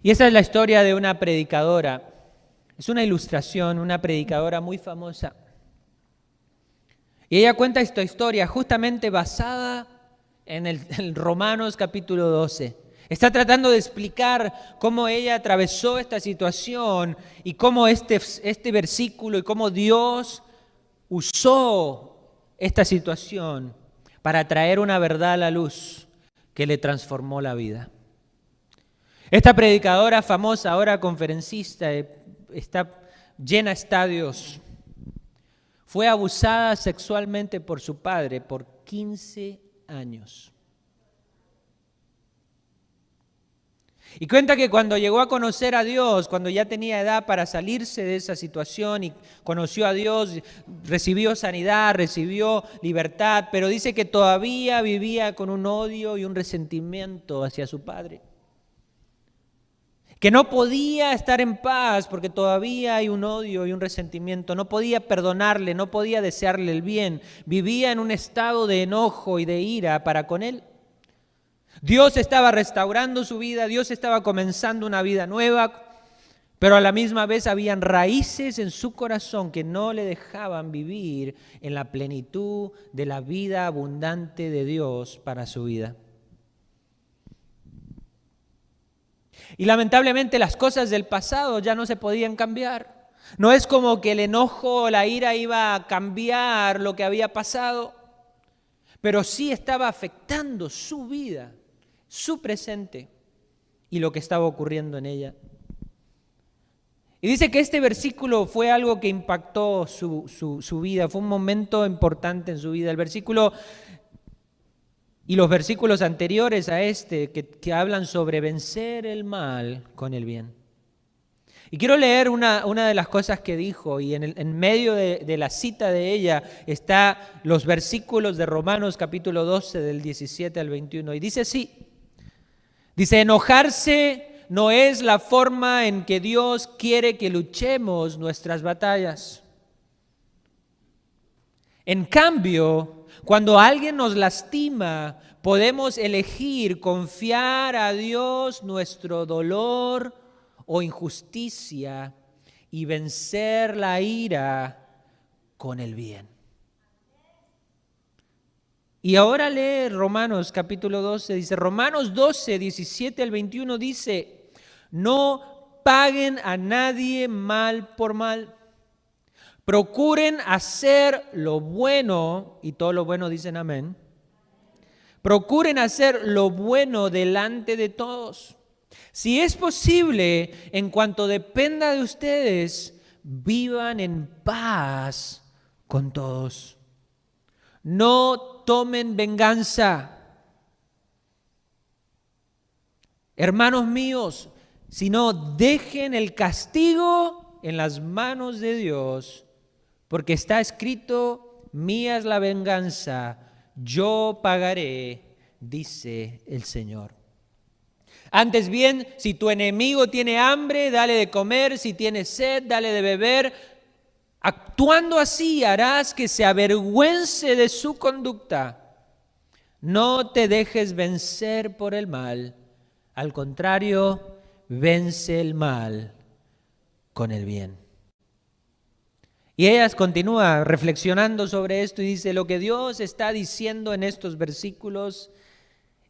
Speaker 1: Y esa es la historia de una predicadora. Es una ilustración, una predicadora muy famosa. Y ella cuenta esta historia justamente basada en el, Romanos capítulo 12. Está tratando de explicar cómo ella atravesó esta situación y cómo este, este versículo y cómo Dios usó esta situación para traer una verdad a la luz que le transformó la vida. Esta predicadora famosa, ahora conferencista, eh, está llena estadios, fue abusada sexualmente por su padre por 15 años. Y cuenta que cuando llegó a conocer a Dios, cuando ya tenía edad para salirse de esa situación y conoció a Dios, recibió sanidad, recibió libertad, pero dice que todavía vivía con un odio y un resentimiento hacia su padre. Que no podía estar en paz porque todavía hay un odio y un resentimiento. No podía perdonarle, no podía desearle el bien. Vivía en un estado de enojo y de ira para con él. Dios estaba restaurando su vida, Dios estaba comenzando una vida nueva, pero a la misma vez habían raíces en su corazón que no le dejaban vivir en la plenitud de la vida abundante de Dios para su vida. Y lamentablemente las cosas del pasado ya no se podían cambiar. No es como que el enojo o la ira iba a cambiar lo que había pasado, pero sí estaba afectando su vida su presente y lo que estaba ocurriendo en ella. Y dice que este versículo fue algo que impactó su, vida, fue un momento importante en su vida. El versículo y los versículos anteriores a este que, hablan sobre vencer el mal con el bien. Y quiero leer una, una de las cosas que dijo, y en, en medio de, de, la cita de ella está los versículos de Romanos capítulo 12 del 17 al 21. Y dice así, Dice, enojarse no es la forma en que Dios quiere que luchemos nuestras batallas. En cambio, cuando alguien nos lastima, podemos elegir confiar a Dios nuestro dolor o injusticia y vencer la ira con el bien. Y ahora lee Romanos capítulo 12, dice, Romanos 12, 17 al 21 dice, no paguen a nadie mal por mal. Procuren hacer lo bueno, y todo lo bueno dicen amén. Procuren hacer lo bueno delante de todos. Si es posible, en cuanto dependa de ustedes, vivan en paz con todos. No tomen venganza. Hermanos míos, sino dejen el castigo en las manos de Dios, porque está escrito, mía es la venganza, yo pagaré, dice el Señor. Antes bien, si tu enemigo tiene hambre, dale de comer, si tiene sed, dale de beber, Actuando así harás que se avergüence de su conducta. No te dejes vencer por el mal. Al contrario, vence el mal con el bien. Y ella continúa reflexionando sobre esto y dice, lo que Dios está diciendo en estos versículos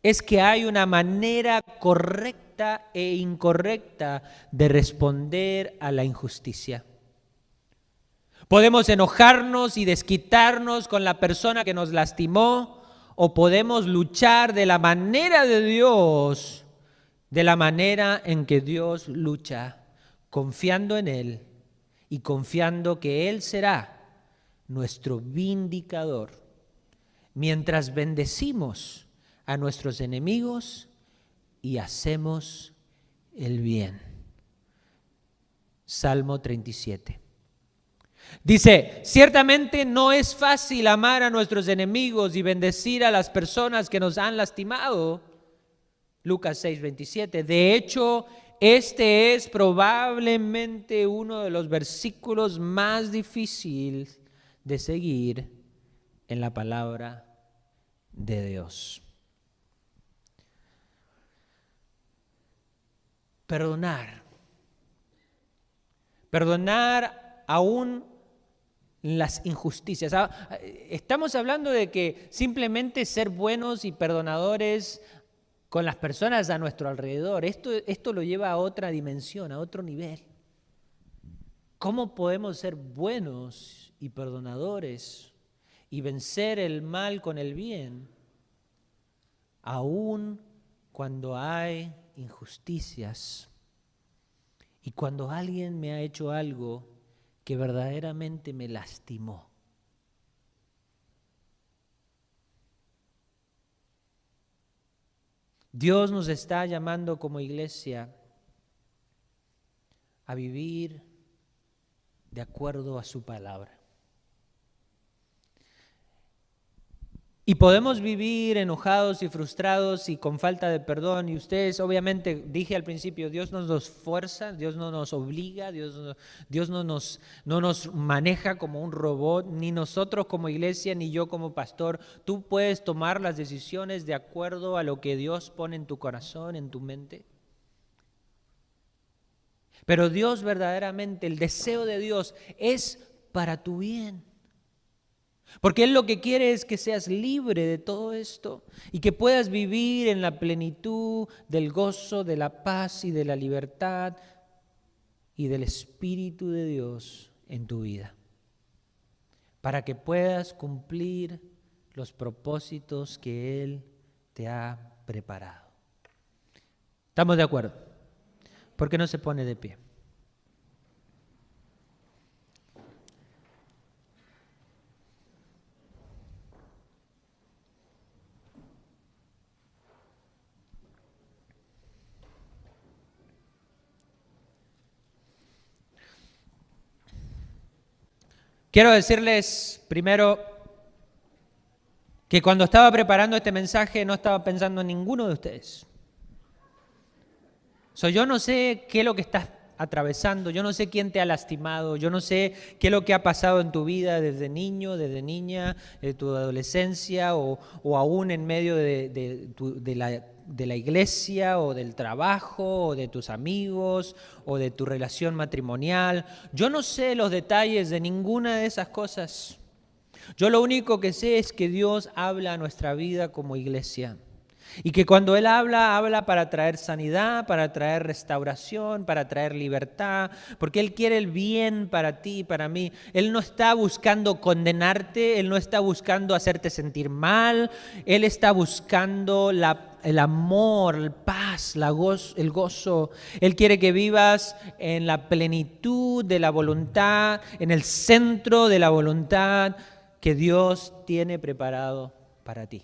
Speaker 1: es que hay una manera correcta e incorrecta de responder a la injusticia. Podemos enojarnos y desquitarnos con la persona que nos lastimó o podemos luchar de la manera de Dios, de la manera en que Dios lucha, confiando en Él y confiando que Él será nuestro vindicador, mientras bendecimos a nuestros enemigos y hacemos el bien. Salmo 37. Dice, ciertamente no es fácil amar a nuestros enemigos y bendecir a las personas que nos han lastimado. Lucas 6, 27. De hecho, este es probablemente uno de los versículos más difíciles de seguir en la palabra de Dios. Perdonar. Perdonar aún las injusticias. Ah, estamos hablando de que simplemente ser buenos y perdonadores con las personas a nuestro alrededor. Esto, esto lo lleva a otra dimensión, a otro nivel. ¿Cómo podemos ser buenos y perdonadores y vencer el mal con el bien, aun cuando hay injusticias y cuando alguien me ha hecho algo que verdaderamente me lastimó? Dios nos está llamando como iglesia a vivir de acuerdo a su palabra. Y podemos vivir enojados y frustrados y con falta de perdón. Y ustedes, obviamente, dije al principio, Dios no nos fuerza, Dios no nos obliga, Dios, no, Dios no, nos, no nos maneja como un robot, ni nosotros como iglesia, ni yo como pastor. Tú puedes tomar las decisiones de acuerdo a lo que Dios pone en tu corazón, en tu mente. Pero Dios verdaderamente, el deseo de Dios es para tu bien. Porque Él lo que quiere es que seas libre de todo esto y que puedas vivir en la plenitud del gozo, de la paz y de la libertad y del Espíritu de Dios en tu vida. Para que puedas cumplir los propósitos que Él te ha preparado. ¿Estamos de acuerdo? ¿Por qué no se pone de pie? Quiero decirles primero que cuando estaba preparando este mensaje no estaba pensando en ninguno de ustedes. yo no sé qué es lo que estás atravesando, yo no sé quién te ha lastimado, yo no sé qué es lo que ha pasado en tu vida desde niño, desde niña, de tu adolescencia o, aún en medio de, de la de la iglesia o del trabajo o de tus amigos o de tu relación matrimonial. Yo no sé los detalles de ninguna de esas cosas. Yo lo único que sé es que Dios habla a nuestra vida como iglesia. Y que cuando Él habla, habla para traer sanidad, para traer restauración, para traer libertad, porque Él quiere el bien para ti para mí. Él no está buscando condenarte, Él no está buscando hacerte sentir mal, Él está buscando el amor, la paz, el gozo. Él quiere que vivas en la plenitud de la voluntad, en el centro de la voluntad que Dios tiene preparado para ti.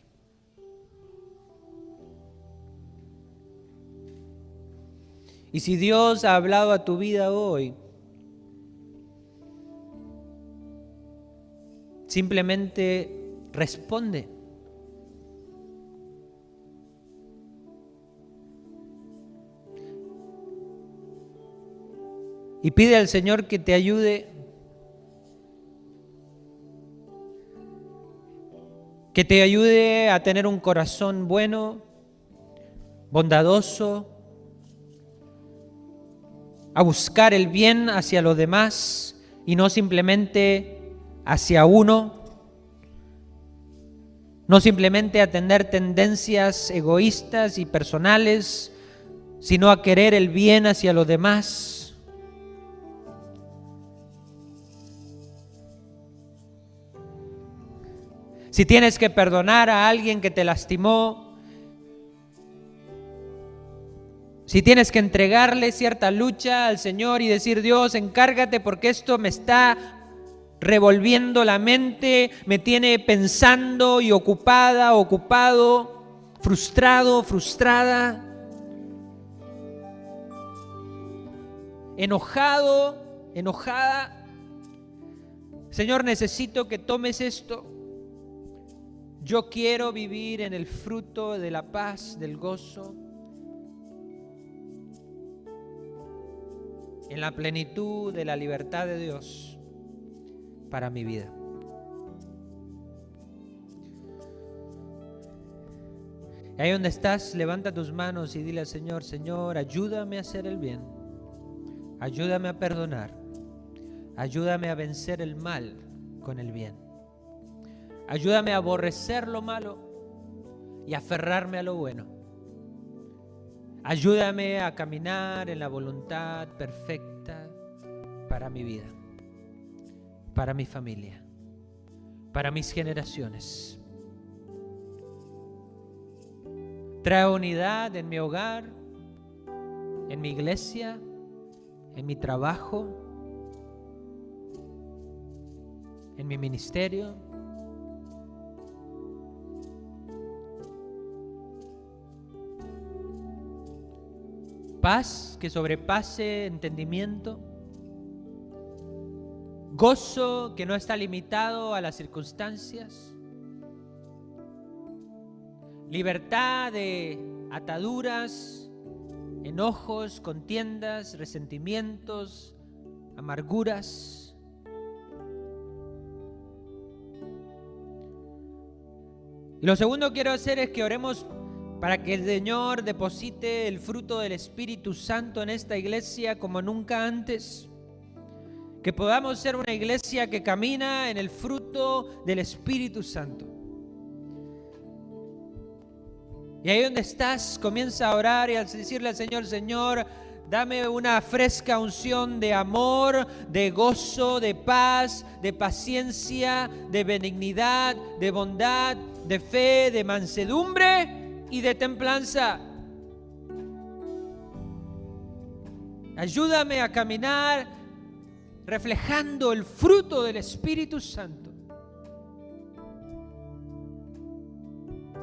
Speaker 1: Y si Dios ha hablado a tu vida hoy, simplemente responde. Y pide al Señor que te ayude, que te ayude a tener un corazón bueno, bondadoso, a buscar el bien hacia los demás y no simplemente hacia uno, no simplemente atender tendencias egoístas y personales, sino a querer el bien hacia los demás. Si tienes que perdonar a alguien que te lastimó, Si tienes que entregarle cierta lucha al Señor y decir, Dios, encárgate porque esto me está revolviendo la mente, me tiene pensando y ocupada, ocupado, frustrado, frustrada, enojado, enojada. Señor, necesito que tomes esto. Yo quiero vivir en el fruto de la paz, del gozo en la plenitud de la libertad de Dios para mi vida. Ahí donde estás, levanta tus manos y dile al Señor, Señor, ayúdame a hacer el bien, ayúdame a perdonar, ayúdame a vencer el mal con el bien, ayúdame a aborrecer lo malo y aferrarme a lo bueno. Ayúdame a caminar en la voluntad perfecta para mi vida, para mi familia, para mis generaciones. Trae unidad en mi hogar, en mi iglesia, en mi trabajo, en mi ministerio. Paz que sobrepase entendimiento. Gozo que no está limitado a las circunstancias. Libertad de ataduras, enojos, contiendas, resentimientos, amarguras. Y lo segundo que quiero hacer es que oremos para que el Señor deposite el fruto del Espíritu Santo en esta iglesia como nunca antes. Que podamos ser una iglesia que camina en el fruto del Espíritu Santo. Y ahí donde estás, comienza a orar y a decirle al Señor, Señor, dame una fresca unción de amor, de gozo, de paz, de paciencia, de benignidad, de bondad, de fe, de mansedumbre y de templanza. Ayúdame a caminar reflejando el fruto del Espíritu Santo.